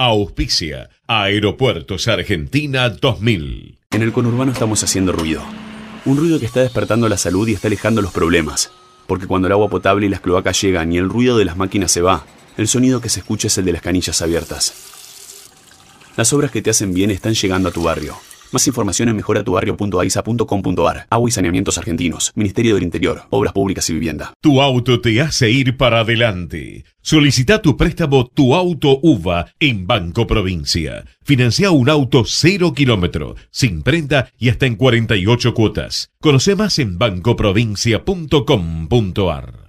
Auspicia Aeropuertos Argentina 2000. En el conurbano estamos haciendo ruido. Un ruido que está despertando la salud y está alejando los problemas. Porque cuando el agua potable y las cloacas llegan y el ruido de las máquinas se va, el sonido que se escucha es el de las canillas abiertas. Las obras que te hacen bien están llegando a tu barrio. Más información en mejoratubarrio.aisa.com.ar. Agua y saneamientos argentinos. Ministerio del Interior. Obras públicas y vivienda. Tu auto te hace ir para adelante. Solicita tu préstamo Tu Auto UVA en Banco Provincia. Financia un auto cero kilómetro, sin prenda y hasta en 48 cuotas. Conoce más en bancoprovincia.com.ar.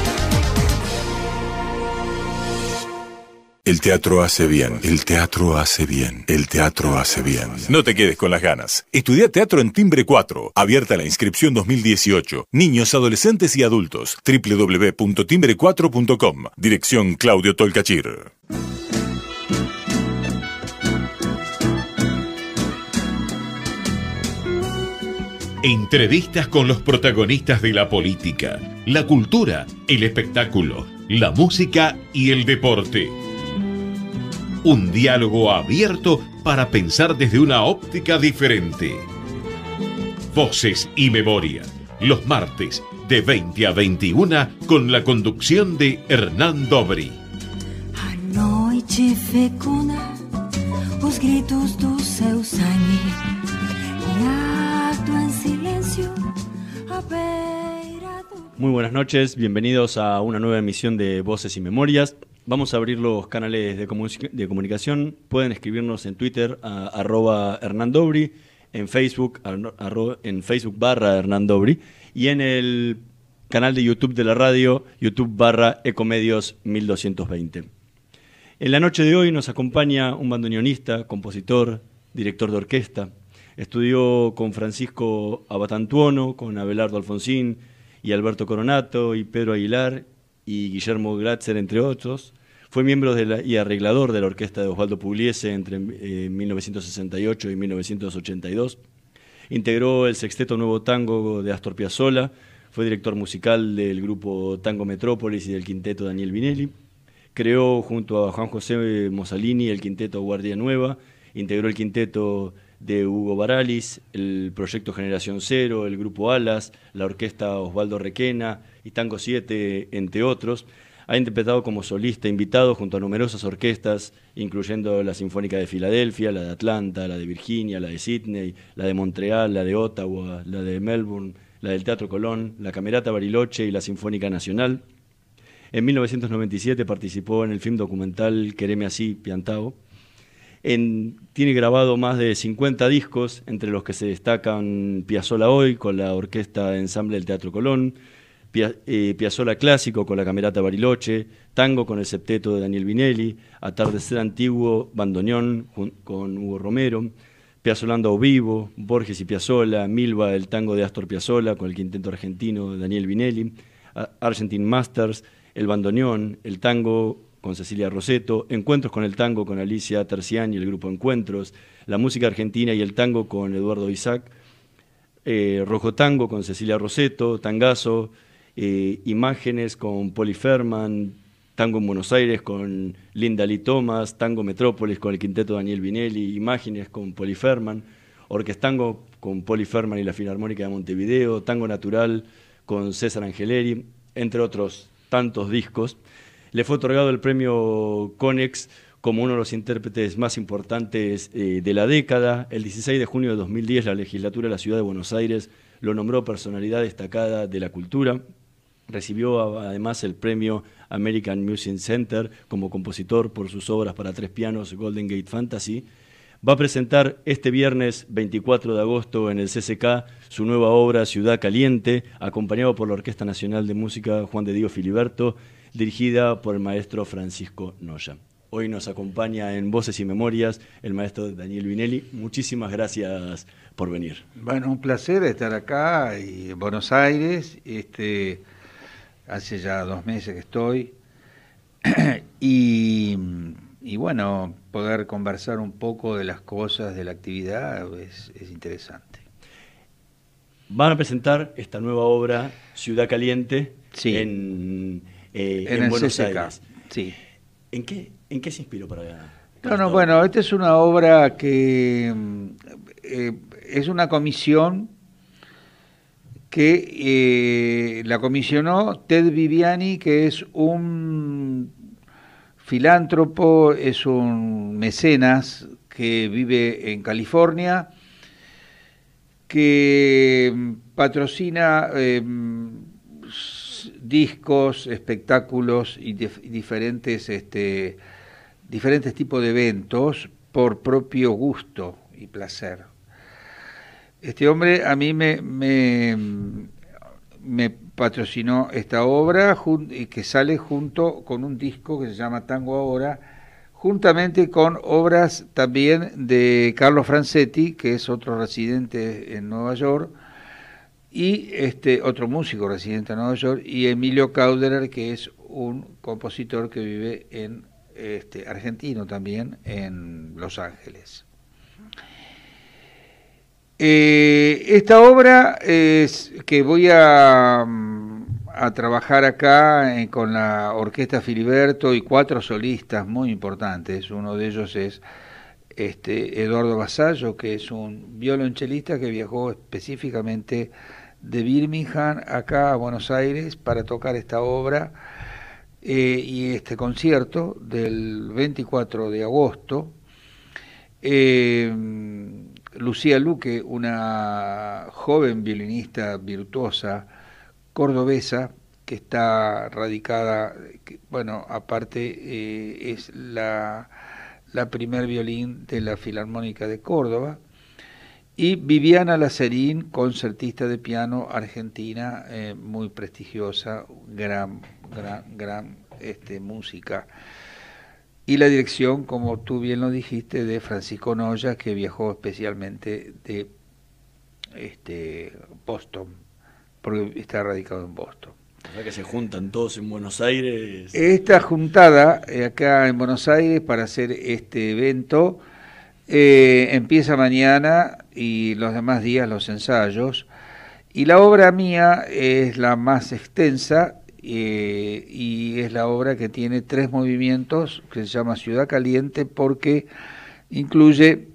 El teatro hace bien, el teatro hace bien, el teatro hace bien. No te quedes con las ganas. Estudia teatro en Timbre 4. Abierta la inscripción 2018. Niños, adolescentes y adultos. www.timbre4.com. Dirección Claudio Tolcachir. Entrevistas con los protagonistas de la política, la cultura, el espectáculo, la música y el deporte. Un diálogo abierto para pensar desde una óptica diferente. Voces y memoria, los martes de 20 a 21 con la conducción de Hernán Dobri. A noite fecunda os gritos do seu sangue ato en silencio a beira do Muy buenas noches, bienvenidos a una nueva emisión de Voces y Memorias. Vamos a abrir los canales de, comu- de comunicación. Pueden escribirnos en Twitter a arroba Hernán Dobri, en Facebook, en Facebook barra Hernán Dobri y en el canal de YouTube de la radio, YouTube barra Ecomedios 1220. En la noche de hoy nos acompaña un bandoneonista, compositor, director de orquesta. Estudió con Francisco Abatantuono, con Abelardo Alfonsín y Alberto Coronato y Pedro Aguilar y Guillermo Glatzer, entre otros. Fue miembro y arreglador de la orquesta de Osvaldo Pugliese entre eh, 1968 y 1982. Integró el sexteto Nuevo Tango de Astor Piazzolla. Fue director musical del grupo Tango Metrópolis y del quinteto Daniel Vinelli. Creó junto a Juan José Mosalini el quinteto Guardia Nueva, integró el quinteto de Hugo Baralis, el proyecto Generación Cero, el grupo Alas, la orquesta Osvaldo Requena y Tango 7, entre otros. Ha interpretado como solista invitado junto a numerosas orquestas, incluyendo la Sinfónica de Filadelfia, la de Atlanta, la de Virginia, la de Sydney, la de Montreal, la de Ottawa, la de Melbourne, la del Teatro Colón, la Camerata Bariloche y la Sinfónica Nacional. En 1997 participó en el film documental Quereme así, Piantao. En- tiene grabado más de 50 discos, entre los que se destacan Piazzola Hoy con la Orquesta de Ensamble del Teatro Colón, eh, Piazzola Clásico con la Camerata Bariloche, Tango con el septeto de Daniel Vinelli, Atardecer Antiguo, Bandoneón con Hugo Romero, Piazzolando Vivo, Borges y Piazzola, Milva, el tango de Astor Piazzolla con el quinteto argentino de Daniel Vinelli, Argentine Masters, el bandoneón, el tango con Cecilia Roseto, Encuentros con el tango con Alicia Terciani y el grupo Encuentros, la música argentina y el tango con Eduardo Isaac, eh, Rojo Tango con Cecilia Roseto, Tangazo, eh, Imágenes con Poli Ferman, Tango en Buenos Aires con Linda Lee Thomas, Tango Metrópolis con el quinteto Daniel Vinelli, Imágenes con Poli Ferman, Orquestango con Poli Ferman y la Filarmónica de Montevideo, Tango Natural con César Angeleri, entre otros tantos discos. Le fue otorgado el premio Conex como uno de los intérpretes más importantes eh, de la década. El 16 de junio de 2010 la legislatura de la Ciudad de Buenos Aires lo nombró personalidad destacada de la cultura. Recibió además el premio American Music Center como compositor por sus obras para tres pianos Golden Gate Fantasy. Va a presentar este viernes 24 de agosto en el CCK su nueva obra Ciudad Caliente, acompañado por la Orquesta Nacional de Música Juan de Dios Filiberto, dirigida por el maestro Francisco Noya. Hoy nos acompaña en Voces y Memorias el maestro Daniel Vinelli. Muchísimas gracias por venir. Bueno, un placer estar acá en Buenos Aires. Este, hace ya dos meses que estoy. y, bueno, poder conversar un poco de las cosas de la actividad es, interesante. Van a presentar esta nueva obra, Ciudad Caliente, en, eh, Buenos Aires. Sí. ¿En qué, ¿En qué se inspiró para, para No, no, bueno, esta es una obra que eh, es una comisión que eh, la comisionó Ted Viviani, que es un filántropo, es un mecenas que vive en California, que patrocina discos, espectáculos y, diferentes, este, diferentes tipos de eventos por propio gusto y placer. Este hombre a mí me, me, patrocinó esta obra y que sale junto con un disco que se llama Tango Ahora, juntamente con obras también de Carlos Francetti, que es otro residente en Nueva York, y este otro músico residente en Nueva York, y Emilio Cauderer, que es un compositor que vive en este, argentino también en Los Ángeles. Eh, esta obra es que voy a, a trabajar acá eh, con la Orquesta Filiberto y cuatro solistas muy importantes. Uno de ellos es este, Eduardo Basallo, que es un violonchelista que viajó específicamente de Birmingham acá a Buenos Aires para tocar esta obra eh, y este concierto del 24 de agosto. Lucía Luque, una joven violinista virtuosa cordobesa que está radicada, bueno, aparte eh, es la, la primer violín de la Filarmónica de Córdoba, y Viviana Lacerín, concertista de piano argentina, eh, muy prestigiosa, gran, gran, gran este, música y la dirección, como tú bien lo dijiste, de Francisco Noya, que viajó especialmente de este, Boston, porque está radicado en Boston. O sea que se juntan todos en Buenos Aires. Esta juntada eh, acá en Buenos Aires para hacer este evento eh, empieza mañana y los demás días los ensayos. Y la obra mía es la más extensa eh, y es la obra que tiene tres movimientos que se llama Ciudad Caliente porque incluye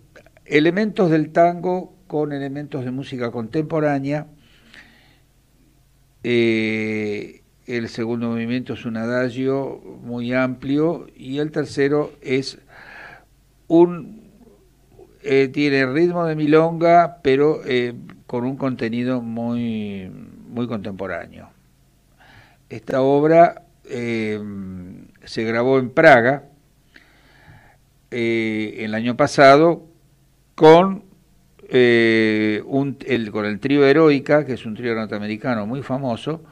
elementos del tango con elementos de música contemporánea. Eh, el segundo movimiento es un adagio muy amplio y el tercero es un eh, tiene ritmo de milonga pero con un contenido muy muy contemporáneo. Esta obra eh, se grabó en Praga eh, el año pasado con, eh, con el trío Heroica, que es un trío norteamericano muy famoso,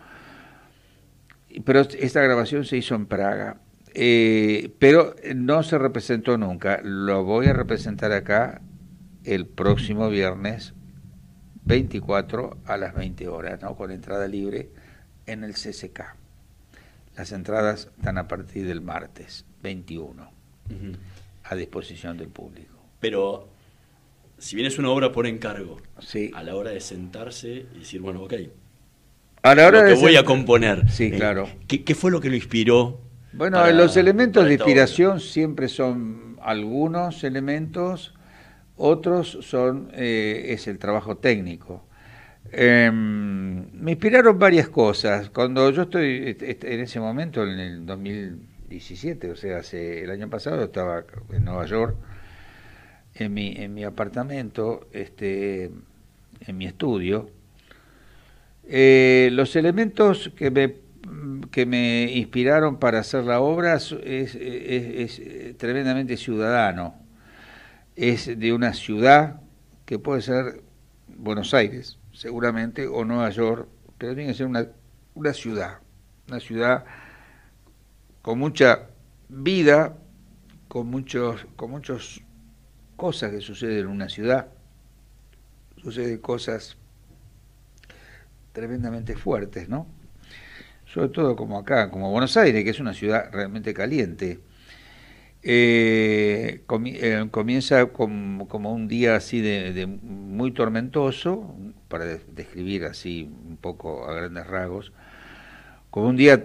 pero esta grabación se hizo en Praga. Pero no se representó nunca. Lo voy a representar acá el próximo viernes 24 a las 20 horas, ¿no? con entrada libre en el CCK. Las entradas están a partir del martes 21 a disposición del público. Pero si bien es una obra por encargo, sí. a la hora de sentarse y decir, bueno, ok, a la hora lo que voy a componer. Sí, eh, claro. ¿qué, fue lo que lo inspiró? Bueno, los elementos de inspiración siempre son algunos elementos, otros son eh, es el trabajo técnico. Em, me inspiraron varias cosas. Cuando yo estoy en ese momento, en el 2017, o sea, hace el año pasado, estaba en Nueva York, en mi, en mi apartamento, este, en mi estudio. Eh, los elementos que me, que me inspiraron para hacer la obra es, es tremendamente ciudadano. Es de una ciudad que puede ser Buenos Aires, seguramente, o Nueva York, pero tiene que ser una, una ciudad, una ciudad con mucha vida, con muchos, con muchas cosas que suceden en una ciudad. Suceden cosas tremendamente fuertes, ¿no? Sobre todo como acá, como Buenos Aires, que es una ciudad realmente caliente. Eh, eh, comienza como un día así de, muy tormentoso, para describir así un poco a grandes rasgos, como un día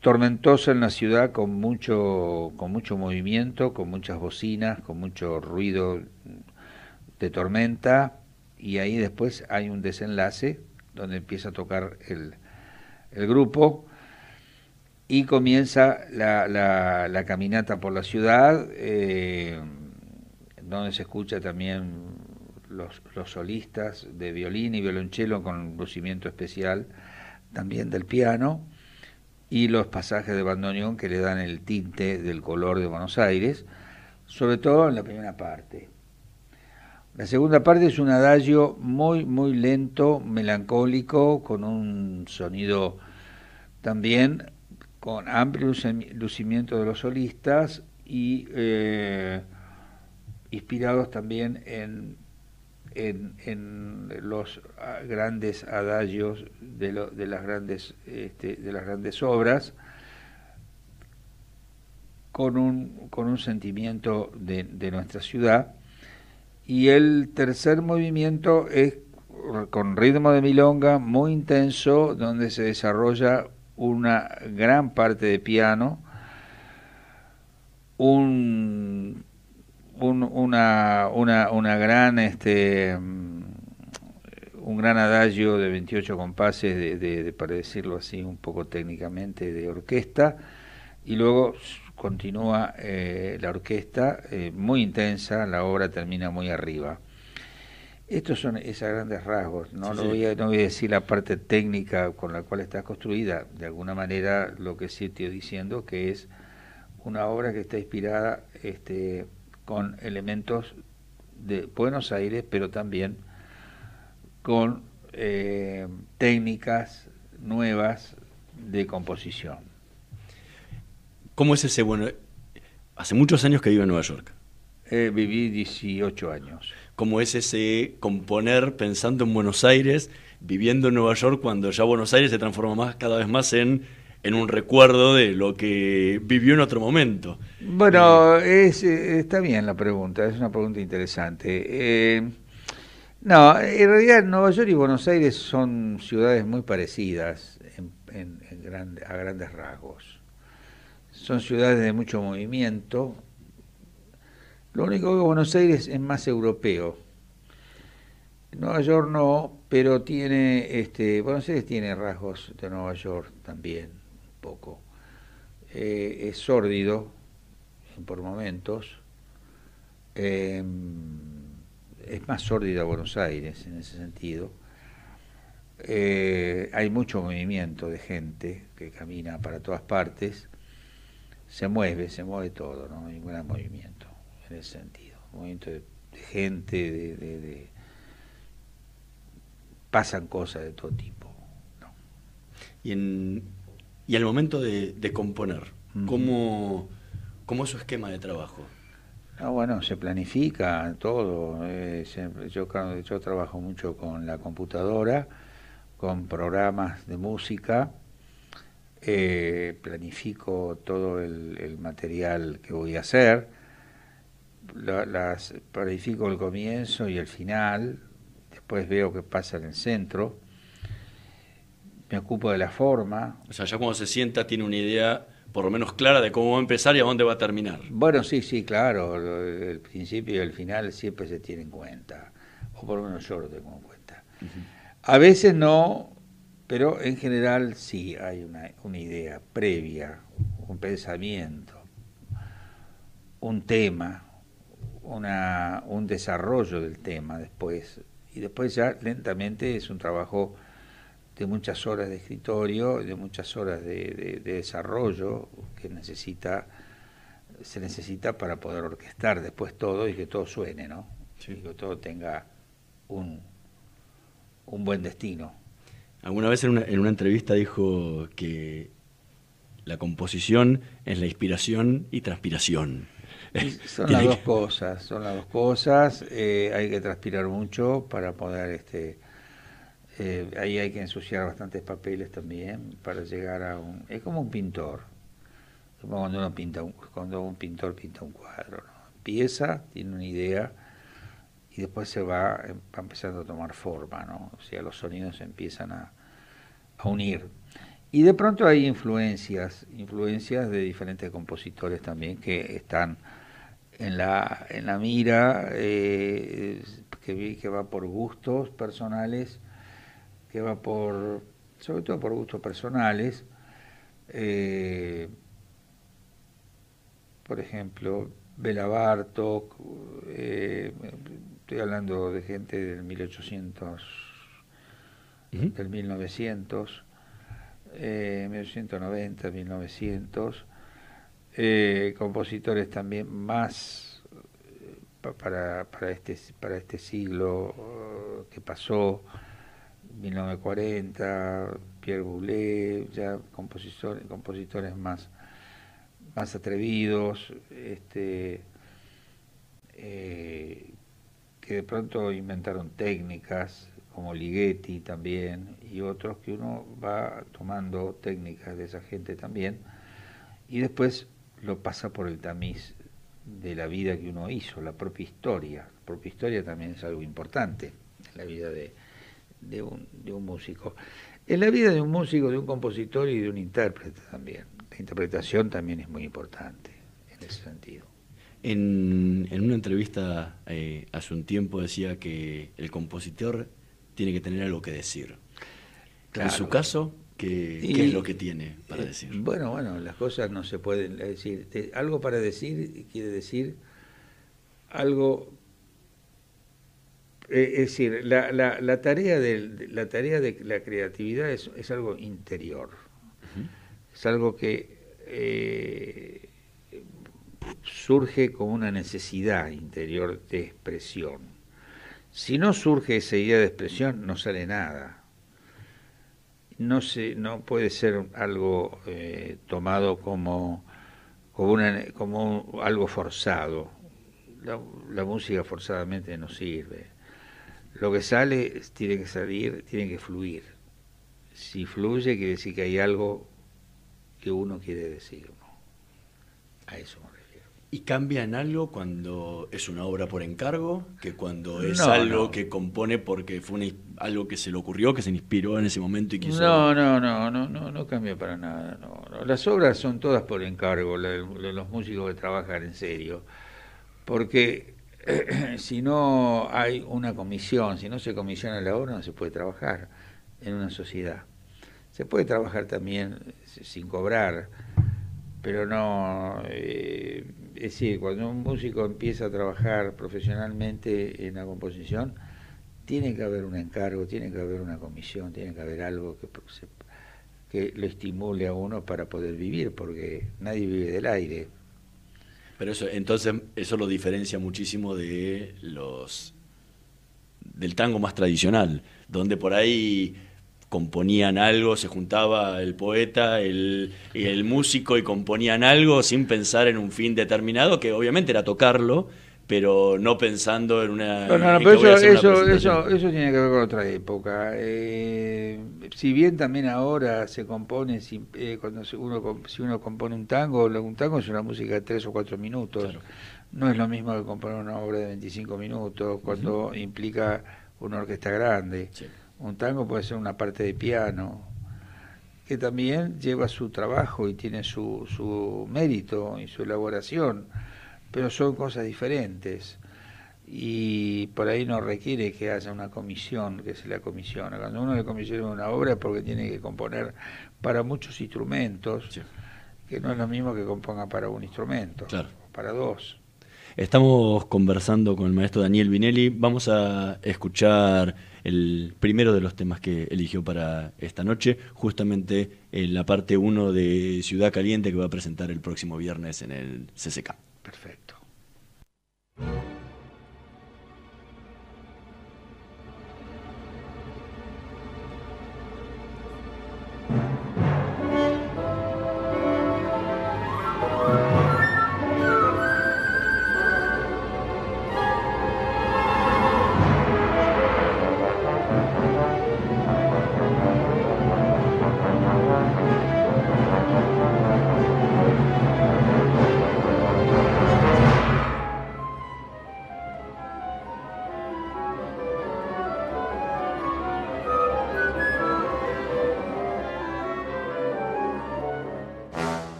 tormentoso en la ciudad con mucho, con mucho movimiento, con muchas bocinas, con mucho ruido de tormenta, y ahí después hay un desenlace donde empieza a tocar el, el grupo y comienza la, la, caminata por la ciudad, eh, donde se escucha también los, los, solistas de violín y violonchelo con lucimiento especial también del piano y los pasajes de bandoneón que le dan el tinte del color de Buenos Aires, sobre todo en la primera parte. La segunda parte es un adagio muy, muy lento, melancólico, con un sonido también con amplio lucimiento de los solistas y eh, inspirados también en, los grandes adagios de, las, grandes, este, de las grandes obras, con un, con un sentimiento de nuestra ciudad. Y el tercer movimiento es con ritmo de milonga muy intenso, donde se desarrolla una gran parte de piano, un, una, una, una, gran este un gran adagio de 28 compases de, para decirlo así un poco técnicamente de orquesta. Y luego continúa eh, la orquesta eh, muy intensa la obra termina muy arriba estos son esos grandes rasgos, ¿no? no, voy a, no voy a decir la parte técnica con la cual está construida, de alguna manera lo que sí estoy diciendo que es una obra que está inspirada este, con elementos de Buenos Aires, pero también con eh, técnicas nuevas de composición. ¿Cómo es ese? Bueno, hace muchos años que vivo en Nueva York. Eh, viví 18 años cómo es ese componer pensando en Buenos Aires, viviendo en Nueva York, cuando ya Buenos Aires se transforma más, cada vez más en, en un recuerdo de lo que vivió en otro momento. Bueno, es, está bien la pregunta, es una pregunta interesante. Eh, no, en realidad Nueva York y Buenos Aires son ciudades muy parecidas en, a grandes rasgos. Son ciudades de mucho movimiento, lo único que Buenos Aires es más europeo. Nueva York no, pero tiene, este, Buenos Aires tiene rasgos de Nueva York también, un poco. Eh, es sórdido por momentos. Em, es más sórdida Buenos Aires en ese sentido. Eh, hay mucho movimiento de gente que camina para todas partes. Se mueve, se mueve todo, ¿no? Hay gran movimiento en ese sentido. movimiento de, gente, de, pasan cosas de todo tipo. Y, en, y al momento de, componer, ¿cómo, ¿cómo, es su esquema de trabajo? Ah, bueno, se planifica todo. Eh, yo, yo trabajo mucho con la computadora, con programas de música. Eh, planifico todo el, material que voy a hacer las planifico el comienzo y el final, después veo qué pasa en el centro, me ocupo de la forma. O sea, ya cuando se sienta tiene una idea por lo menos clara de cómo va a empezar y a dónde va a terminar. Bueno, sí, sí, claro, el principio y el final siempre se tiene en cuenta, o por lo menos yo lo tengo en cuenta. A veces no, pero en general sí hay una, una idea previa, un pensamiento, un tema, una, un desarrollo del tema después. Y después ya lentamente es un trabajo de muchas horas de escritorio, de muchas horas de, desarrollo que necesita se necesita para poder orquestar después todo y que todo suene, ¿no? Y que todo tenga un, un buen destino. Alguna vez en una, en una entrevista dijo que la composición es la inspiración y transpiración. Son las dos cosas, son las dos cosas. Eh, hay que transpirar mucho para poder, este, eh, ahí hay que ensuciar bastantes papeles también para llegar a un. Es como un pintor, como cuando uno pinta, un, cuando un pintor pinta un cuadro. Empieza, tiene una idea y después se va, va empezando a tomar forma, ¿no? O sea, los sonidos empiezan a, a unir. Y de pronto hay influencias, influencias de diferentes compositores también que están en la, en la mira, eh, que, que va por gustos personales, que va por, sobre todo por gustos personales. Eh, por ejemplo, Bela Bartok, eh, estoy hablando de gente del 1800, del 1900 eh, 1890, 1900, eh, compositores también más eh, para, para, este, para este siglo uh, que pasó, 1940, Pierre Boulez, ya compositores, compositores más, más atrevidos, este, eh, que de pronto inventaron técnicas, como Ligeti también, y otros que uno va tomando técnicas de esa gente también, y después lo pasa por el tamiz de la vida que uno hizo, la propia historia. La propia historia también es algo importante en la vida de, de, un, de un músico. En la vida de un músico, de un compositor y de un intérprete también. La interpretación también es muy importante en ese sentido. En, en una entrevista eh, hace un tiempo decía que el compositor tiene que tener algo que decir. En su caso, ¿qué, es lo que tiene para eh, decir? Bueno, bueno, las cosas no se pueden decir. algo para decir quiere decir algo eh, es decir, la, la, tarea de, la tarea de la creatividad es, es algo interior, es algo que eh, surge como una necesidad interior de expresión. Si no surge esa idea de expresión, no sale nada. No, se, no puede ser algo eh, tomado como, como, una, como algo forzado. La, música forzadamente no sirve. Lo que sale tiene que salir, tiene que fluir. Si fluye, quiere decir que hay algo que uno quiere decir. A eso ¿Y cambia en algo cuando es una obra por encargo que cuando es algo que compone porque fue algo que se le ocurrió, que se inspiró en ese momento y quiso... No, no, no, no, no, no cambia para nada. No, Las obras son todas por encargo, de los músicos que trabajan en serio. Porque si no hay una comisión, si no se comisiona la obra, no se puede trabajar en una sociedad. Se puede trabajar también sin cobrar, pero no... Eh, es decir, cuando un músico empieza a trabajar profesionalmente en la composición, tiene que haber un encargo, tiene que haber una comisión, tiene que haber algo que, lo estimule a uno para poder vivir, porque nadie vive del aire. Pero eso, entonces, eso lo diferencia muchísimo de los del tango más tradicional, donde por ahí componían algo, se juntaba el poeta el, y el músico y componían algo sin pensar en un fin determinado, que obviamente era tocarlo, pero no pensando en una... No, no, pero eso, eso, eso, tiene que ver con otra época. Eh, si bien también ahora se compone, eh, cuando uno, si uno compone un tango, un tango es una música de tres o cuatro minutos. No es lo mismo que componer una obra de 25 minutos, cuando implica una orquesta grande. Un tango puede ser una parte de piano, que también lleva su trabajo y tiene su, su mérito y su elaboración, pero son cosas diferentes y por ahí no requiere que haya una comisión que se la comisiona. Cuando uno le comisiona una obra es porque tiene que componer para muchos instrumentos, que no es lo mismo que componga para un instrumento, para dos. Estamos conversando con el maestro Daniel Vinelli. Vamos a escuchar el primero de los temas que eligió para esta noche, justamente en la parte 1 de Ciudad Caliente que va a presentar el próximo viernes en el CCK. Perfecto.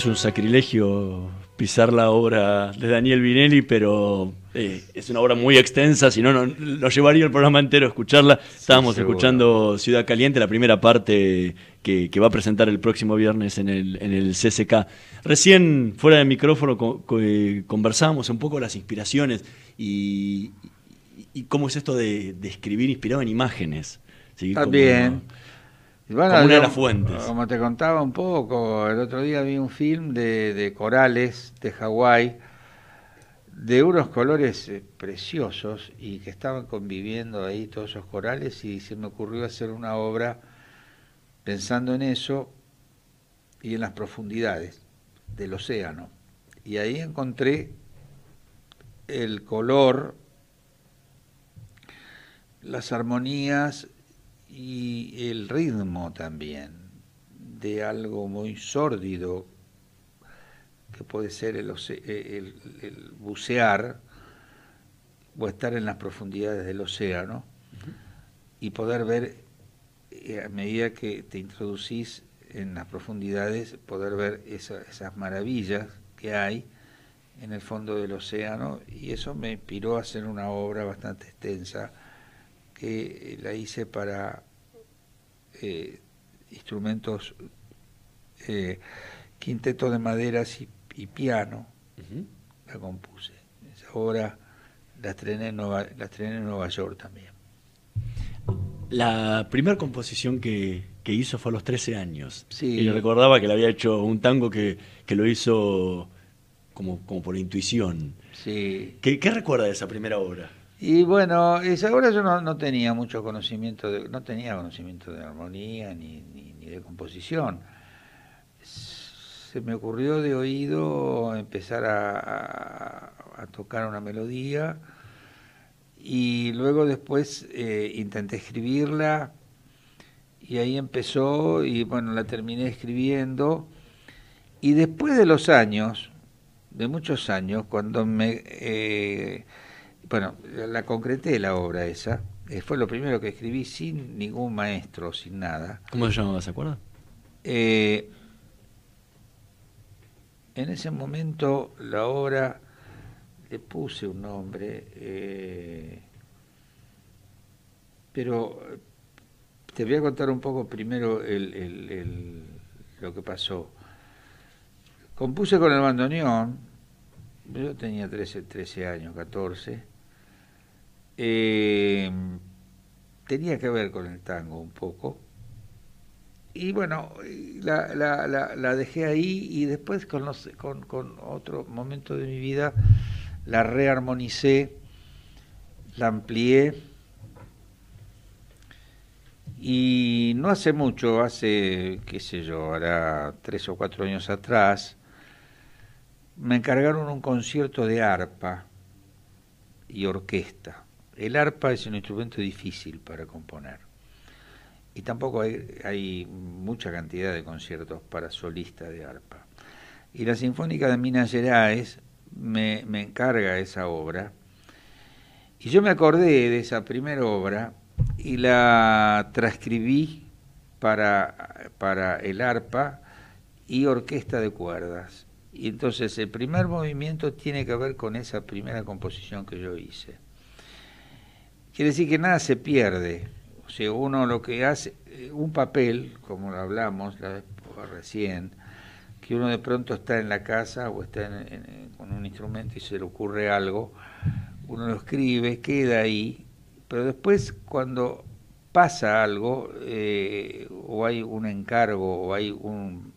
Es un sacrilegio pisar la obra de Daniel Vinelli, pero eh, es una obra muy extensa, si no, nos llevaría el programa entero a escucharla. Estábamos escuchando Ciudad Caliente, la primera parte que, va a presentar el próximo viernes en el, en el CCK. Recién, fuera de micrófono, eh, conversamos un poco las inspiraciones y, cómo es esto de, escribir inspirado en imágenes. ¿sí? También. Bueno, como una de las fuentes. Como te contaba un poco, el otro día vi un film de, corales de Hawái, de unos colores eh, preciosos y que estaban conviviendo ahí todos esos corales y se me ocurrió hacer una obra pensando en eso y en las profundidades del océano. Y ahí encontré el color, las armonías y el ritmo también de algo muy sórdido que puede ser el, el, bucear o estar en las profundidades del océano y poder ver eh, a medida que te introducís en las profundidades, poder ver esas maravillas que hay en el fondo del océano y eso me inspiró a hacer una obra bastante extensa que la hice para eh, instrumentos, eh, quinteto de maderas y, piano, la compuse. Esa obra la estrené, en Nueva, la estrené en Nueva York también. La primera composición que, hizo fue a los 13 años. Sí. Y recordaba que le había hecho un tango que, que lo hizo como, como por intuición. Sí. ¿Qué, ¿Qué recuerda de esa primera obra? Y bueno, esa hora yo no, tenía mucho conocimiento, de, no tenía conocimiento de armonía ni, ni, de composición. Se me ocurrió de oído empezar a, tocar una melodía y luego después eh, intenté escribirla y ahí empezó y bueno, la terminé escribiendo y después de los años, de muchos años, cuando me... Eh, bueno, la concreté la obra esa. Eh, fue lo primero que escribí sin ningún maestro, sin nada. ¿Cómo se llamaba, se acuerda? Eh, en ese momento la obra le puse un nombre, eh, pero te voy a contar un poco primero lo que pasó. Compuse con el bandoneón, yo tenía 13, 13 años, 14, eh, tenía que ver con el tango un poco. Y bueno, la, dejé ahí y después con, con, otro momento de mi vida la rearmonicé, la amplié y no hace mucho, hace, qué sé yo, hará tres o cuatro años atrás, me encargaron un concierto de arpa y orquesta. El arpa es un instrumento difícil para componer. Y tampoco hay, mucha cantidad de conciertos para solista de arpa. Y la Sinfónica de Minas Gerais me, me encarga esa obra. Y yo me acordé de esa primera obra y la transcribí para, para el arpa y orquesta de cuerdas. Y entonces el primer movimiento tiene que ver con esa primera composición que yo hice. Quiere decir que nada se pierde. O sea, uno lo que hace, eh, un papel, como lo hablamos la vez recién, que uno de pronto está en la casa o está con un instrumento y se le ocurre algo, uno lo escribe, queda ahí pero después cuando pasa algo, eh, o hay un encargo, o hay un,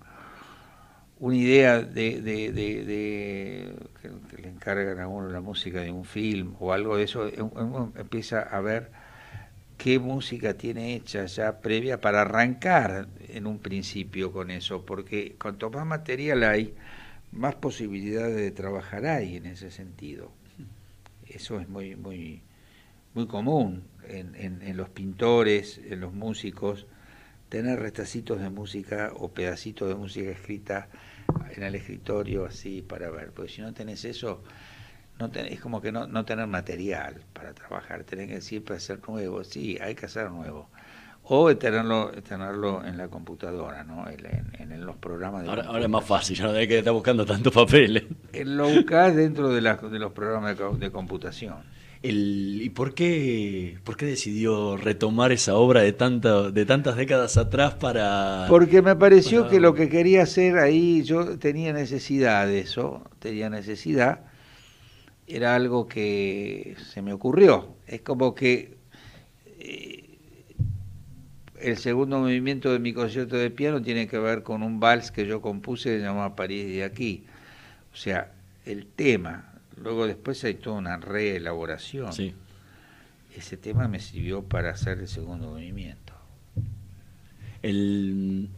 una idea de, de, que, le encargan a uno la música de un film o algo de eso, uno empieza a ver qué música tiene hecha ya previa para arrancar en un principio con eso, porque cuanto más material hay, más posibilidades de trabajar hay en ese sentido. Eso es muy, muy, muy común en, en, los pintores, en los músicos, tener restacitos de música o pedacitos de música escrita en el escritorio así para ver, porque si no tenés eso, no es como que no, no tener material para trabajar, tenés que siempre hacer nuevo, sí, hay que hacer nuevo. O tenerlo, tenerlo en la computadora, ¿no? En, en, los programas de ahora, ahora, es más fácil, ya no hay que estar buscando tantos papeles. Lo buscás dentro de, de los programas de, de computación. ¿Y por qué, por qué decidió retomar esa obra de, tanta, de tantas décadas atrás para...? Porque me pareció que lo que quería hacer ahí, yo tenía necesidad de eso, tenía necesidad, era algo que se me ocurrió. Es como que eh, el segundo movimiento de mi concierto de piano tiene que ver con un vals que yo compuse llamado París de aquí. O sea, el tema Luego después hay toda una reelaboración. Ese tema me sirvió para hacer el segundo movimiento. El...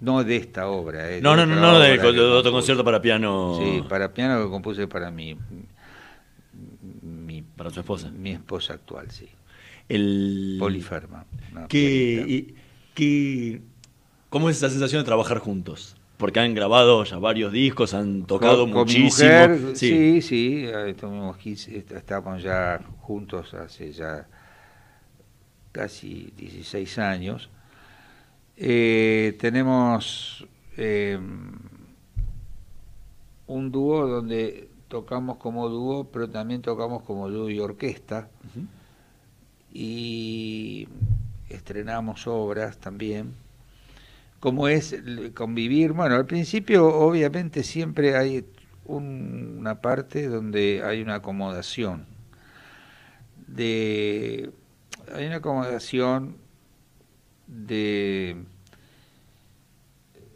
No de esta obra. Eh, no, no, no, no, de, otro concierto para piano. Sí, para piano que compuse para mi, mi... Para tu esposa. Mi esposa actual, sí. El... Poliferma. ¿Qué, qué, ¿Cómo es esa sensación de trabajar juntos? Porque han grabado ya varios discos, han tocado muchísimo. sí, sí, estamos ya juntos hace ya casi 16 años. Eh, tenemos eh, un dúo donde tocamos como dúo, pero también tocamos como dúo y orquesta. Y estrenamos obras también como es convivir. Bueno, al principio obviamente siempre hay una parte donde hay una acomodación. De, hay una acomodación de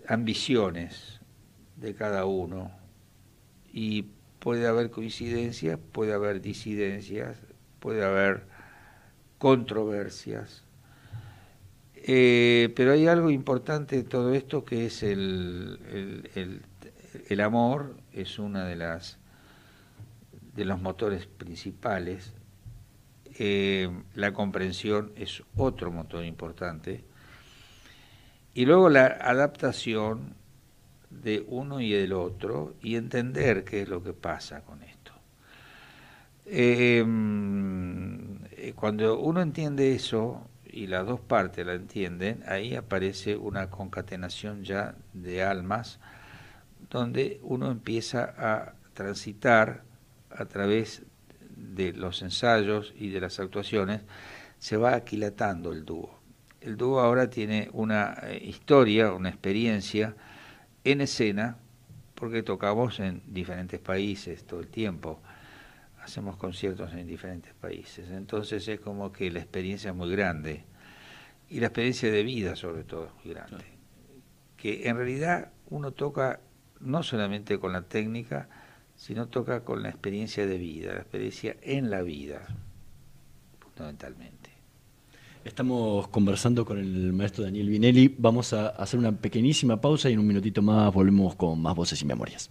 ambiciones de cada uno y puede haber coincidencias, puede haber disidencias, puede haber controversias eh, pero hay algo importante de todo esto que es el, el, amor, es una de las de los motores principales. Eh, la comprensión es otro motor importante. Y luego la adaptación de uno y del otro y entender qué es lo que pasa con esto. Eh, cuando uno entiende eso, y las dos partes la entienden, ahí aparece una concatenación ya de almas, donde uno empieza a transitar a través de los ensayos y de las actuaciones, se va aquilatando el dúo. El dúo ahora tiene una eh, historia, una experiencia en escena, porque tocamos en diferentes países todo el tiempo. Hacemos conciertos en diferentes países. Entonces es como que la experiencia es muy grande y la experiencia de vida sobre todo es muy grande. Que en realidad uno toca no solamente con la técnica, sino toca con la experiencia de vida, la experiencia en la vida, fundamentalmente. Estamos conversando con el maestro Daniel Vinelli. Vamos a hacer una pequeñísima pausa y en un minutito más volvemos con más voces y memorias.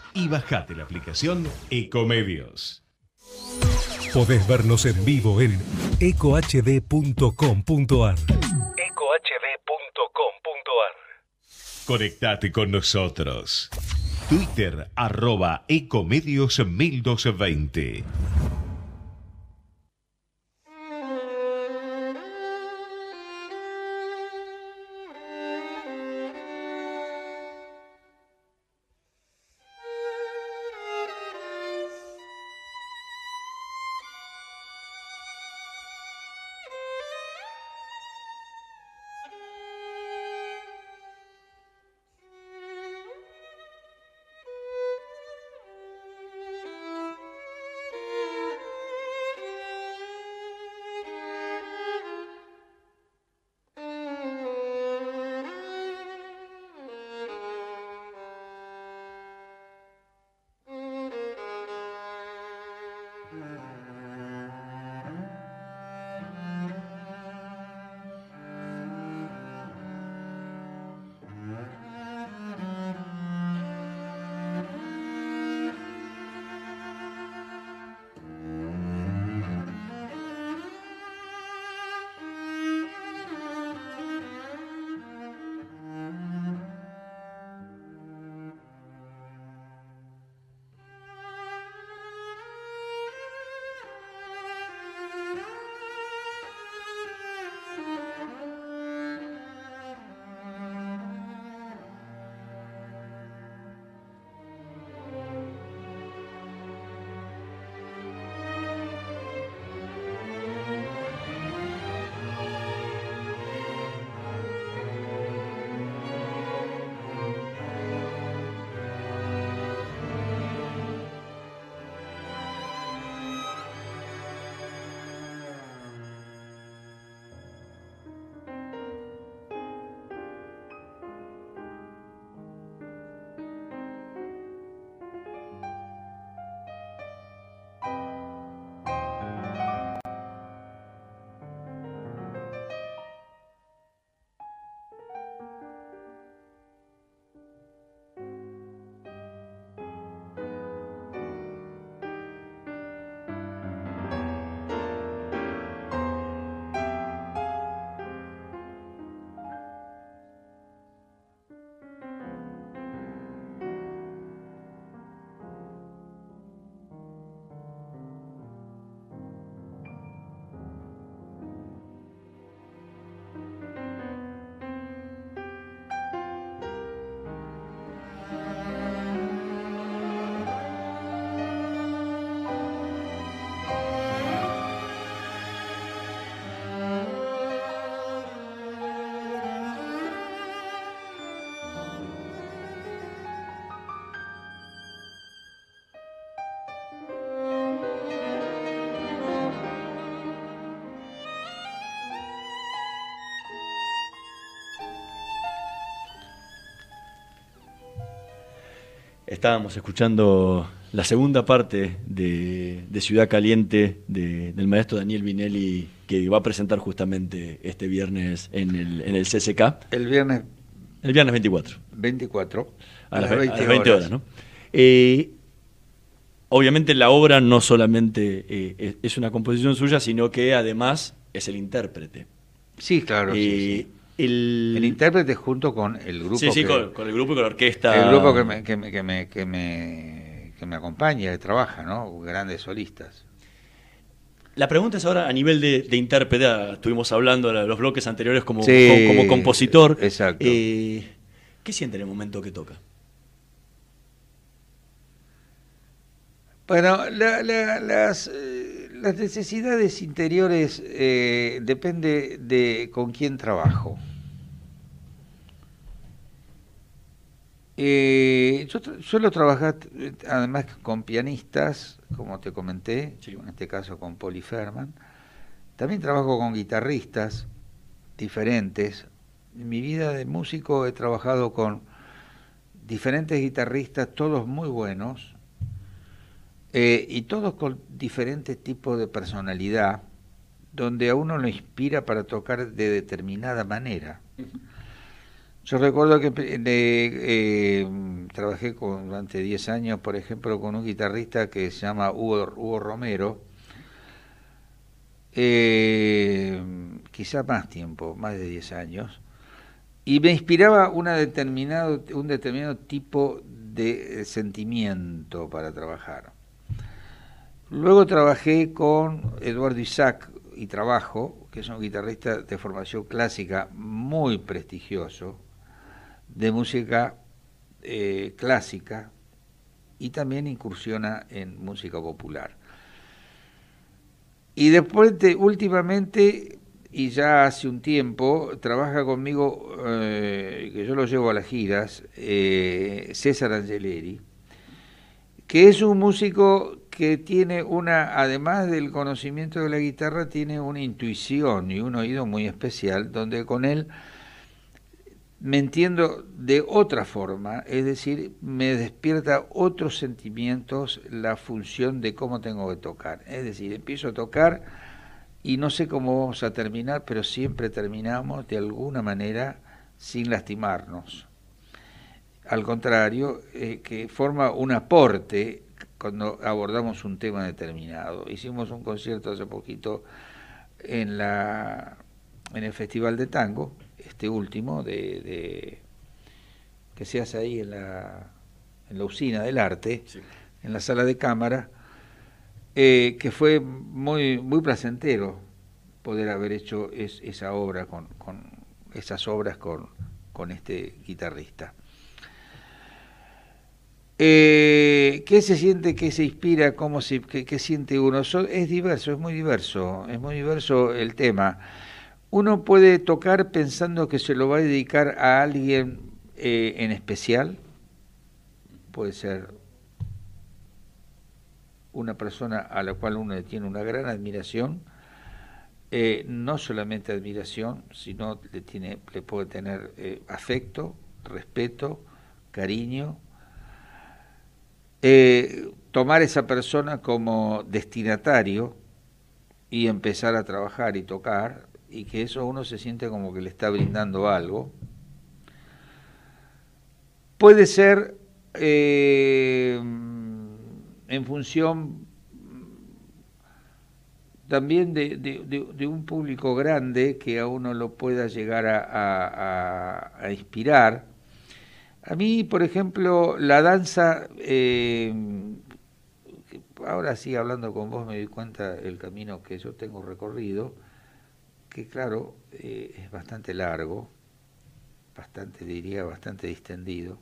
y bajate la aplicación Ecomedios. Podés vernos en vivo en ecohd.com.ar. ecohd.com.ar. Conectate con nosotros. Twitter arroba Ecomedios 1220. Estábamos escuchando la segunda parte de, Ciudad Caliente del maestro Daniel Vinelli que va a presentar justamente este viernes en el, en el CCK. El viernes. El viernes 24. 24. A, las 20, horas. ¿no? Eh, obviamente la obra no solamente eh, es una composición suya, sino que además es el intérprete. Sí, claro. Eh, el... el... intérprete junto con el grupo. Sí, sí, con, el grupo y con la orquesta. El grupo que me, que me, que me, que me, que me acompaña, que trabaja, ¿no? Grandes solistas. La pregunta es ahora a nivel de, intérprete, ah, estuvimos hablando en los bloques anteriores como, como, compositor. Exacto. Eh, ¿Qué siente en el momento que toca? Bueno, las, eh, las, necesidades interiores eh, depende de con quién trabajo. Eh, yo suelo trabajar además con pianistas, como te comenté, en este caso con Poli Ferman. También trabajo con guitarristas diferentes. En mi vida de músico he trabajado con diferentes guitarristas, todos muy buenos, eh, y todos con diferentes tipos de personalidad, donde a uno lo inspira para tocar de determinada manera. Yo recuerdo que eh, trabajé durante 10 años, por ejemplo, con un guitarrista que se llama Hugo, Romero, eh, quizá más tiempo, más de 10 años, y me inspiraba un determinado tipo de sentimiento para trabajar. Luego trabajé con Eduardo Isaac y trabajo, que es un guitarrista de formación clásica muy prestigioso, de música eh, clásica y también incursiona en música popular. Y después de, últimamente, y ya hace un tiempo, trabaja conmigo, eh, que yo lo llevo a las giras, eh, César Angeleri, que es un músico que tiene una, además del conocimiento de la guitarra, tiene una intuición y un oído muy especial, donde con él me entiendo de otra forma, es decir, me despierta otros sentimientos la función de cómo tengo que tocar. Es decir, empiezo a tocar y no sé cómo vamos a terminar, pero siempre terminamos de alguna manera sin lastimarnos. Al contrario, eh, que forma un aporte cuando abordamos un tema determinado. Hicimos un concierto hace poquito en, la, en el Festival de Tango este último, de, que se hace ahí en la, en la usina del arte, en la sala de cámara, eh, que fue muy, muy placentero poder haber hecho esa obra con, con, esas obras con, con este guitarrista. Eh, ¿Qué se siente, qué se inspira, cómo se, qué, siente uno? es diverso, es muy diverso, es muy diverso el tema. Uno puede tocar pensando que se lo va a dedicar a alguien eh, en especial. Puede ser una persona a la cual uno tiene una gran admiración. Eh, no solamente admiración, sino le, tiene, le puede tener eh, afecto, respeto, cariño. tomar esa persona como destinatario y empezar a trabajar y tocar y que eso uno se siente como que le está brindando algo. Puede ser eh, en función también de, un público grande que a uno lo pueda llegar a, inspirar. A mí, por ejemplo, la danza, eh, ahora sí hablando con vos me doy cuenta el camino que yo tengo recorrido, que claro, eh, es bastante largo, bastante, diría, bastante distendido.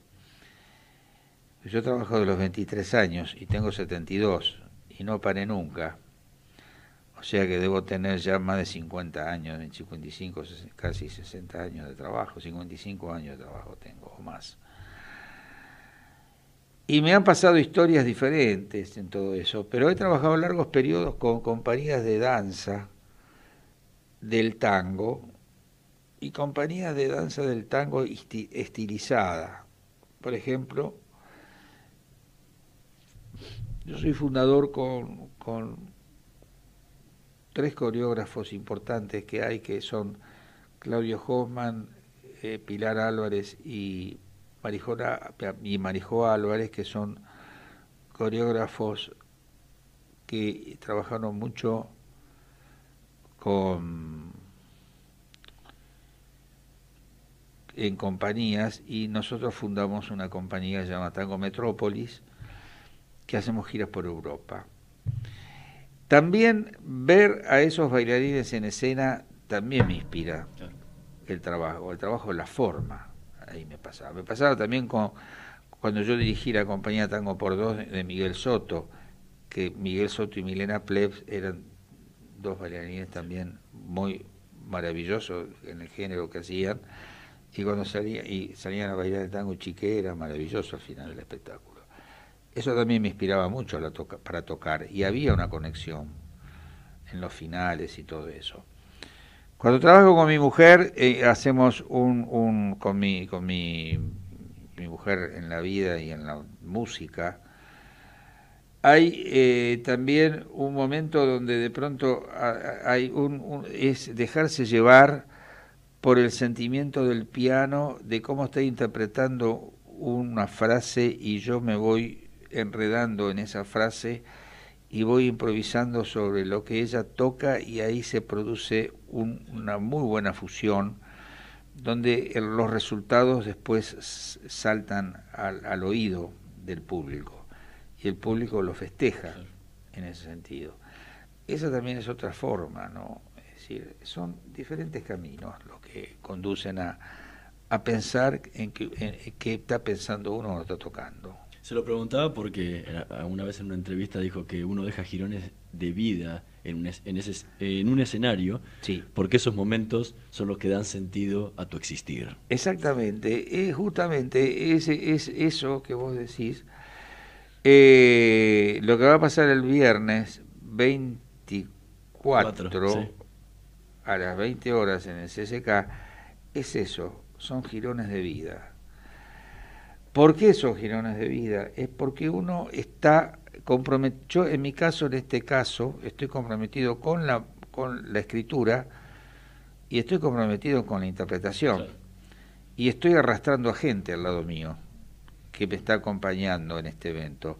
Yo trabajo de los 23 años y tengo 72 y no paré nunca. O sea que debo tener ya más de 50 años, 55, casi 60 años de trabajo, 55 años de trabajo tengo o más. Y me han pasado historias diferentes en todo eso, pero he trabajado largos periodos con compañías de danza, del tango y compañías de danza del tango estilizada. Por ejemplo, yo soy fundador con, con tres coreógrafos importantes que hay, que son Claudio Hoffman, eh, Pilar Álvarez y Marijona, y Marijó Álvarez, que son coreógrafos que trabajaron mucho con en compañías y nosotros fundamos una compañía llamada Tango Metrópolis que hacemos giras por Europa. También ver a esos bailarines en escena también me inspira el trabajo, el trabajo de la forma. Ahí me pasaba. Me pasaba también con, cuando yo dirigí la compañía Tango por Dos de Miguel Soto, que Miguel Soto y Milena Plebs eran dos bailarines también muy maravillosos en el género que hacían y cuando salía, y salían a bailar el tango chique era maravilloso al final del espectáculo. Eso también me inspiraba mucho para tocar y había una conexión en los finales y todo eso. Cuando trabajo con mi mujer, eh, hacemos un, un, con, mi, con mi, mi mujer en la vida y en la música, hay eh, también un momento donde de pronto hay un, es dejarse llevar por el sentimiento del piano, de cómo está interpretando una frase y yo me voy enredando en esa frase y voy improvisando sobre lo que ella toca y ahí se produce una muy buena fusión donde los resultados después saltan al oído del público y el público lo festeja en ese sentido. Esa también es otra forma, ¿no? Es decir, son diferentes caminos los que conducen a, a pensar en qué que está pensando uno cuando está tocando. Se lo preguntaba porque una vez en una entrevista dijo que uno deja girones de vida en un, en ese, en un escenario, sí. porque esos momentos son los que dan sentido a tu existir. Exactamente, es justamente ese, es eso que vos decís, eh, lo que va a pasar el viernes 24 a las 20 horas en el CSK es eso, son girones de vida. ¿Por qué son girones de vida? Es porque uno está comprometido, yo en mi caso, en este caso, estoy comprometido con la, con la escritura y estoy comprometido con la interpretación. Y estoy arrastrando a gente al lado mío que me está acompañando en este evento.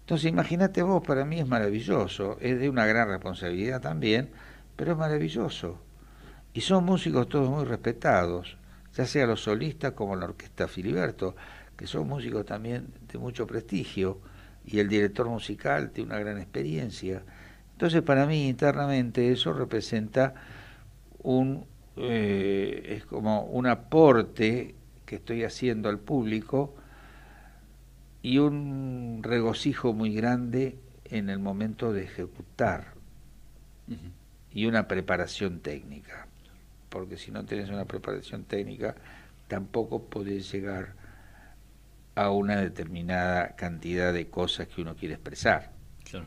Entonces, imagínate vos, para mí es maravilloso, es de una gran responsabilidad también, pero es maravilloso. Y son músicos todos muy respetados, ya sea los solistas como la orquesta Filiberto, que son músicos también de mucho prestigio, y el director musical tiene una gran experiencia. Entonces, para mí internamente eso representa un eh, es como un aporte que estoy haciendo al público y un regocijo muy grande en el momento de ejecutar y una preparación técnica, porque si no tienes una preparación técnica tampoco podés llegar a una determinada cantidad de cosas que uno quiere expresar. Claro.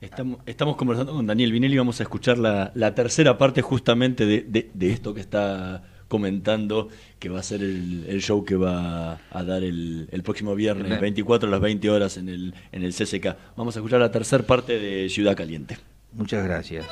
Estamos, estamos conversando con Daniel Vinelli, vamos a escuchar la, la tercera parte justamente de, de esto que está comentando que va a ser el, show que va a dar el, el próximo viernes, 24 a las 20 horas en el, en el CCK. Vamos a escuchar la tercera parte de Ciudad Caliente. Muchas gracias.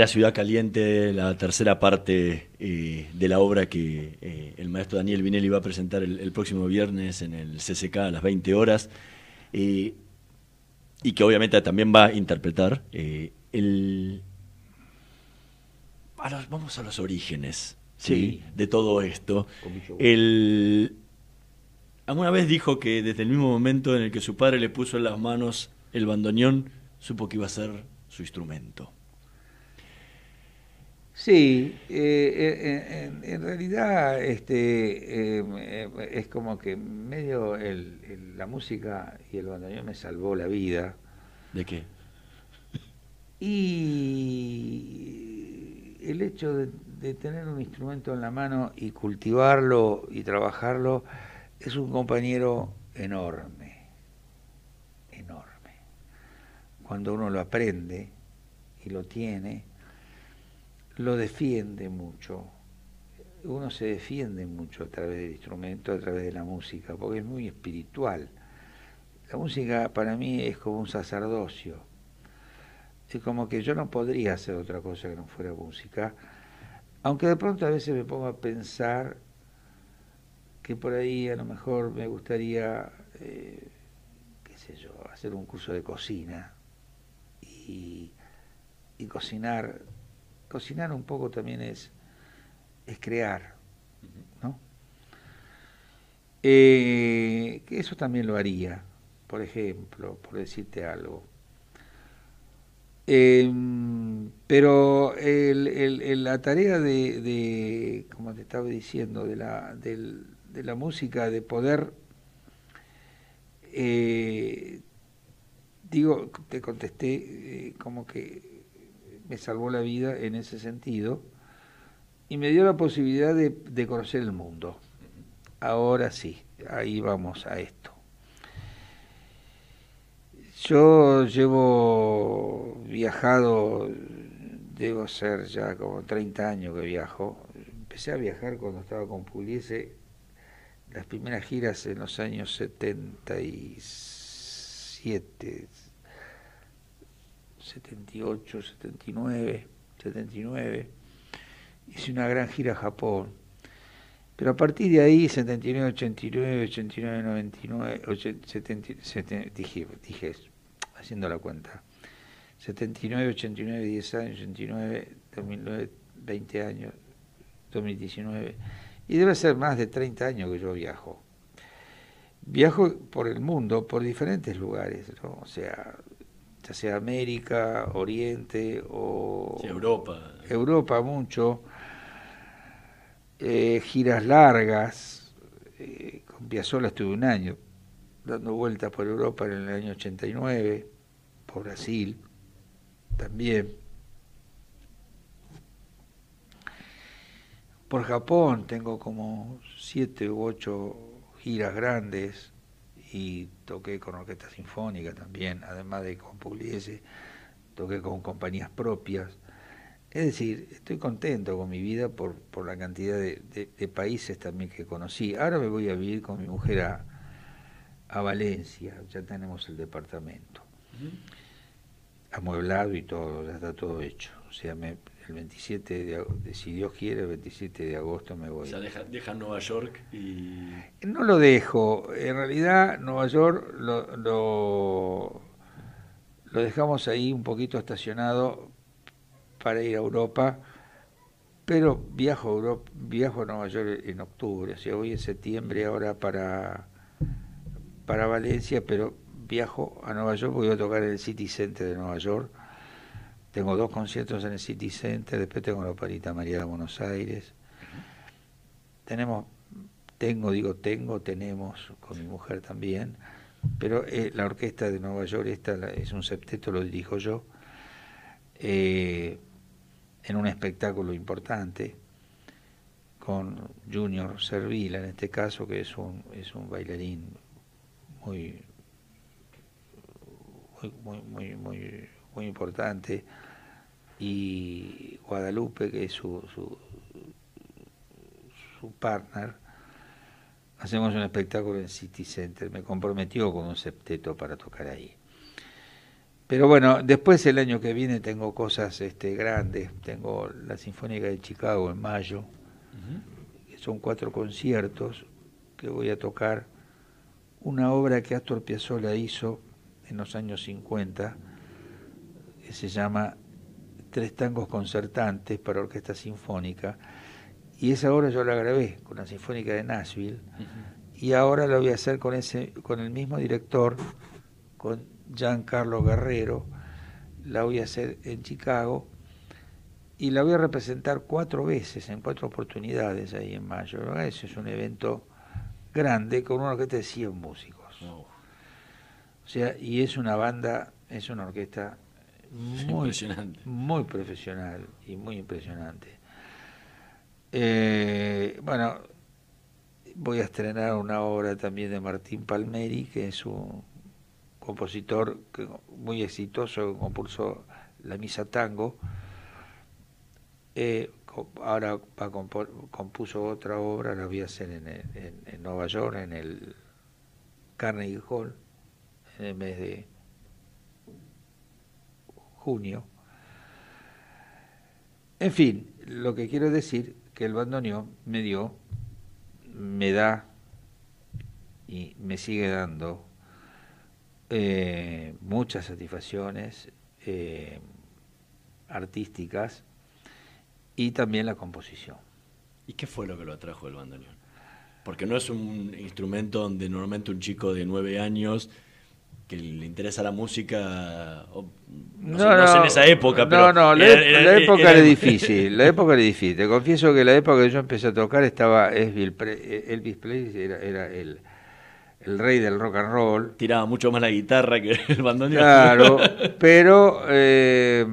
Era Ciudad Caliente, la tercera parte eh, de la obra que eh, el maestro Daniel Vinelli va a presentar el, próximo viernes en el CCK a las 20 horas, y que obviamente también va a interpretar. el, vamos a los orígenes ¿sí? de todo esto. El, alguna vez dijo que desde el mismo momento en el que su padre le puso en las manos el bandoneón, supo que iba a ser su instrumento. Sí, eh, eh, en, realidad este, eh, es como que medio la música y el bandoneón me salvó la vida. ¿De qué? Y el hecho de, de tener un instrumento en la mano y cultivarlo y trabajarlo es un compañero enorme, enorme. Cuando uno lo aprende y lo tiene, lo defiende mucho. Uno se defiende mucho a través del instrumento, a través de la música, porque es muy espiritual. La música para mí es como un sacerdocio. Es como que yo no podría hacer otra cosa que no fuera música, aunque de pronto a veces me pongo a pensar que por ahí a lo mejor me gustaría, eh, qué sé yo, hacer un curso de cocina y, y cocinar cocinar un poco también es, es crear, ¿no? Eh, eso también lo haría, por ejemplo, por decirte algo. Em, pero la tarea de, como te estaba diciendo, de la, de la música, de poder, eh, digo, te contesté eh, como que me salvó la vida en ese sentido y me dio la posibilidad de, conocer el mundo. Ahora sí, ahí vamos a esto. Yo llevo viajado, debo ser ya como 30 años que viajo. Empecé a viajar cuando estaba con Pugliese, las primeras giras en los años 77, 78, 79, 79. Hice una gran gira a Japón. Pero a partir de ahí, 79, 89, 89, 99, 70, dije, dije, haciendo la cuenta. 79, 89, 10 años, 89, 2009, 20 años, 2019. Y debe ser más de 30 años que yo viajo. Viajo por el mundo, por diferentes lugares, ¿no? O sea, ya sea América, Oriente o Europa. Europa mucho, eh, giras largas, eh, con Piazzolla estuve un año dando vueltas por Europa en el año 89, por Brasil también. Por Japón tengo como siete u ocho giras grandes y toqué con orquesta sinfónica también, además de con Pugliese, toqué con compañías propias. Es decir, estoy contento con mi vida por, por la cantidad de, países también que conocí. Ahora me voy a vivir con mi mujer a, a Valencia, ya tenemos el departamento. Amueblado y todo, ya está todo hecho. O sea, me, el 27 de, si Dios quiere, el 27 de agosto me voy. O sea, deja, Nueva York y... No lo dejo. En realidad, Nueva York lo, lo, dejamos ahí un poquito estacionado para ir a Europa, pero viajo a, Europa, viajo a Nueva York en octubre, o sea, voy en septiembre ahora para, para Valencia, pero viajo a Nueva York, voy a tocar en el City Center de Nueva York tengo dos conciertos en el City Center, después tengo la Operita María de Buenos Aires. Tenemos, tengo, digo tengo, tenemos con mi mujer también, pero eh, la orquesta de Nueva York, esta es un septeto, lo dirijo yo, eh, en un espectáculo importante con Junior Servila en este caso, que es un, es un bailarín muy, muy, muy, muy muy importante, y Guadalupe, que es su, su, su partner, hacemos un espectáculo en City Center. Me comprometió con un septeto para tocar ahí. Pero bueno, después el año que viene tengo cosas este, grandes. Tengo la Sinfónica de Chicago en mayo, que son cuatro conciertos que voy a tocar. Una obra que Astor Piazzolla hizo en los años 50, que se llama Tres tangos concertantes para orquesta sinfónica. Y esa obra yo la grabé con la Sinfónica de Nashville. Y ahora la voy a hacer con, ese, con el mismo director, con Giancarlo Guerrero, la voy a hacer en Chicago y la voy a representar cuatro veces, en cuatro oportunidades ahí en mayo. Ese es un evento grande con una orquesta de 100 músicos. O sea, y es una banda, es una orquesta muy, muy profesional y muy impresionante. Eh, bueno, voy a estrenar una obra también de Martín Palmeri, que es un compositor muy exitoso, compuso la misa tango. Eh, ahora compuso otra obra, la voy a hacer en, Nueva York, en el Carnegie Hall, en el mes de En fin, lo que quiero decir que el bandoneón me dio, me da y me sigue dando eh, muchas satisfacciones eh, artísticas y también la composición. ¿Y qué fue lo que lo atrajo el bandoneón? Porque no es un instrumento donde normalmente un chico de nueve años que le interesa la música, no, sé, en esa época, pero... No, no, la, época era, difícil, la época era difícil. Te confieso que la época que yo empecé a tocar estaba Elvis Presley, era, era el el rey del rock and roll. Tiraba mucho más la guitarra que el bandoneón. Claro, pero eh,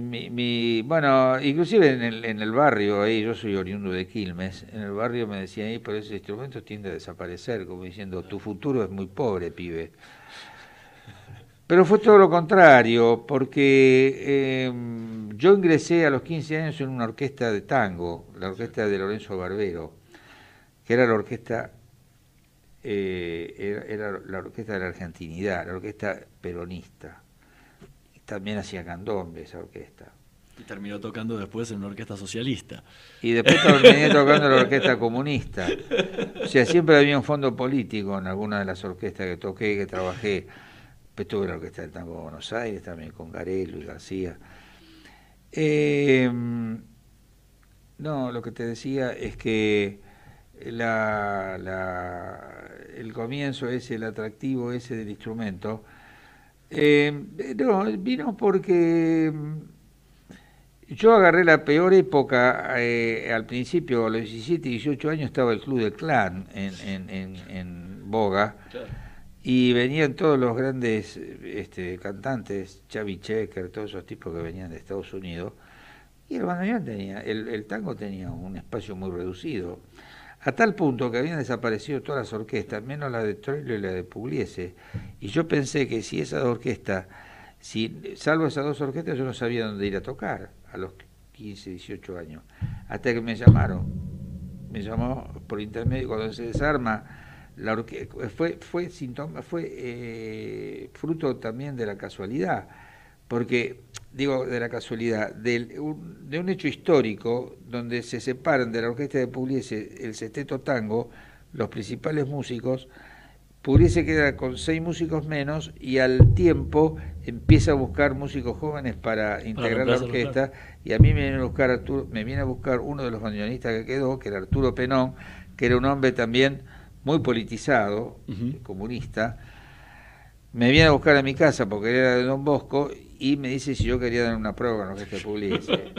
mi, bueno, inclusive en el, en el barrio, ahí yo soy oriundo de Quilmes, en el barrio me decían, ahí, pero ese instrumento tiende a desaparecer, como diciendo, tu futuro es muy pobre, pibe. Pero fue todo lo contrario, porque em, yo ingresé a los 15 años en una orquesta de tango, la orquesta de Lorenzo Barbero, que era la orquesta eh, era, la orquesta de la argentinidad, la orquesta peronista. También hacía candombe esa orquesta. Y terminó tocando después en una orquesta socialista. Y después terminé tocando en la orquesta comunista. O sea, siempre había un fondo político en alguna de las orquestas que toqué, que trabajé. Estuve en la orquesta del Tango de Buenos Aires, también con Garelo y García. Eh, no, lo que te decía es que la, el comienzo ese, el atractivo ese del instrumento, eh, no, vino porque mm, yo agarré la peor época, eh, al principio, a los 17, 18 años estaba el Club del Clan en, en, en, Boga, y venían todos los grandes este, cantantes, Chavi Checker, todos esos tipos que venían de Estados Unidos, y el bandoneón tenía, el, el tango tenía un espacio muy reducido a tal punto que habían desaparecido todas las orquestas, menos la de Troilo y la de Pugliese. Y yo pensé que si esas orquestas, si, salvo esas dos orquestas, yo no sabía dónde ir a tocar a los 15, 18 años. Hasta que me llamaron. Me llamó por intermedio, cuando se desarma la orquesta. Fue, fue, síntoma, fue eh, fruto también de la casualidad. Porque digo de la casualidad, de un, de un hecho histórico donde se separan de la orquesta de Pugliese el sexteto tango, los principales músicos, Pugliese queda con seis músicos menos y al tiempo empieza a buscar músicos jóvenes para integrar la orquesta. y a mí me viene a buscar Arturo, me viene a buscar uno de los bandoneonistas que quedó, que era Arturo Penón, que era un hombre también muy politizado, comunista, me viene a buscar a mi casa porque era de Don Bosco y me dice si yo quería dar una prueba con lo que publique.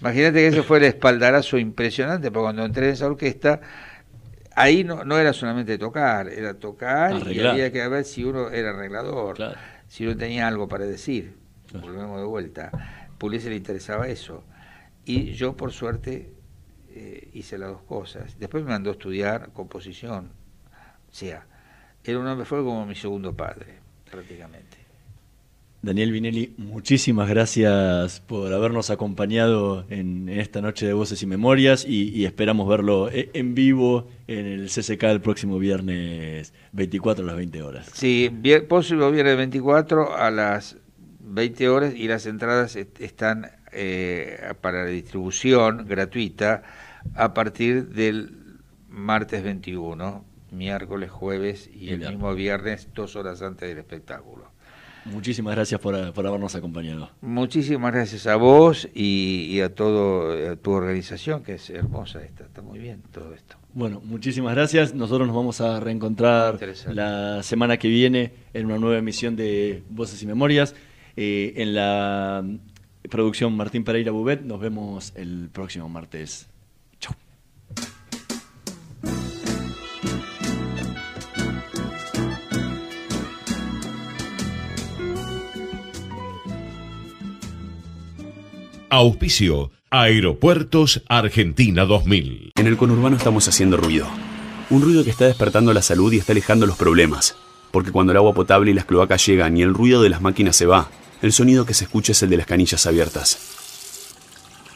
Imagínate que ese fue el espaldarazo impresionante, porque cuando entré en esa orquesta, ahí no, no era solamente tocar, era tocar y había que ver si uno era arreglador, si uno tenía algo para decir. Volvemos de vuelta. Pugliese le interesaba eso. Y yo, por suerte, eh, hice las dos cosas. Después me mandó a estudiar composición. O sea, era un hombre, fue como mi segundo padre, prácticamente. Daniel Vinelli, muchísimas gracias por habernos acompañado en, esta noche de Voces y Memorias y, esperamos verlo e, en vivo en el CCK el próximo viernes 24 a las 20 horas. Sí, próximo viernes 24 a las 20 horas y las entradas están eh, para la distribución gratuita a partir del martes 21, miércoles, jueves y el mismo viernes, dos horas antes del espectáculo. Muchísimas gracias por, habernos acompañado. Muchísimas gracias a vos y, a todo a tu organización, que es hermosa esta, está muy bien todo esto. Bueno, muchísimas gracias. Nosotros nos vamos a reencontrar la semana que viene en una nueva emisión de Voces y Memorias. Eh, en la producción Martín Pereira Bubet, nos vemos el próximo martes. Auspicio Aeropuertos Argentina 2000. En el conurbano estamos haciendo ruido. Un ruido que está despertando la salud y está alejando los problemas. Porque cuando el agua potable y las cloacas llegan y el ruido de las máquinas se va, el sonido que se escucha es el de las canillas abiertas.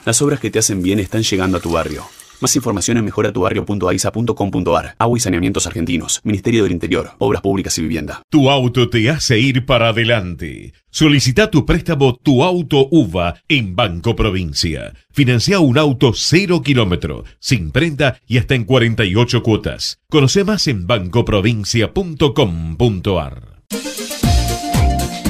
Las obras que te hacen bien están llegando a tu barrio. Más información en mejoratubarrio.aisa.com.ar. Agua y saneamientos argentinos. Ministerio del Interior. Obras públicas y vivienda. Tu auto te hace ir para adelante. Solicita tu préstamo Tu Auto UVA en Banco Provincia. Financia un auto cero kilómetro, sin prenda y hasta en 48 cuotas. Conoce más en bancoprovincia.com.ar.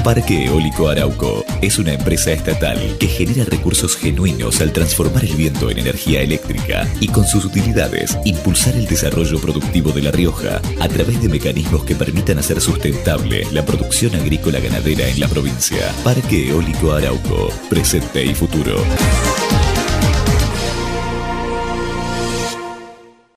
Parque Eólico Arauco es una empresa estatal que genera recursos genuinos al transformar el viento en energía eléctrica y con sus utilidades impulsar el desarrollo productivo de La Rioja a través de mecanismos que permitan hacer sustentable la producción agrícola ganadera en la provincia. Parque Eólico Arauco, presente y futuro.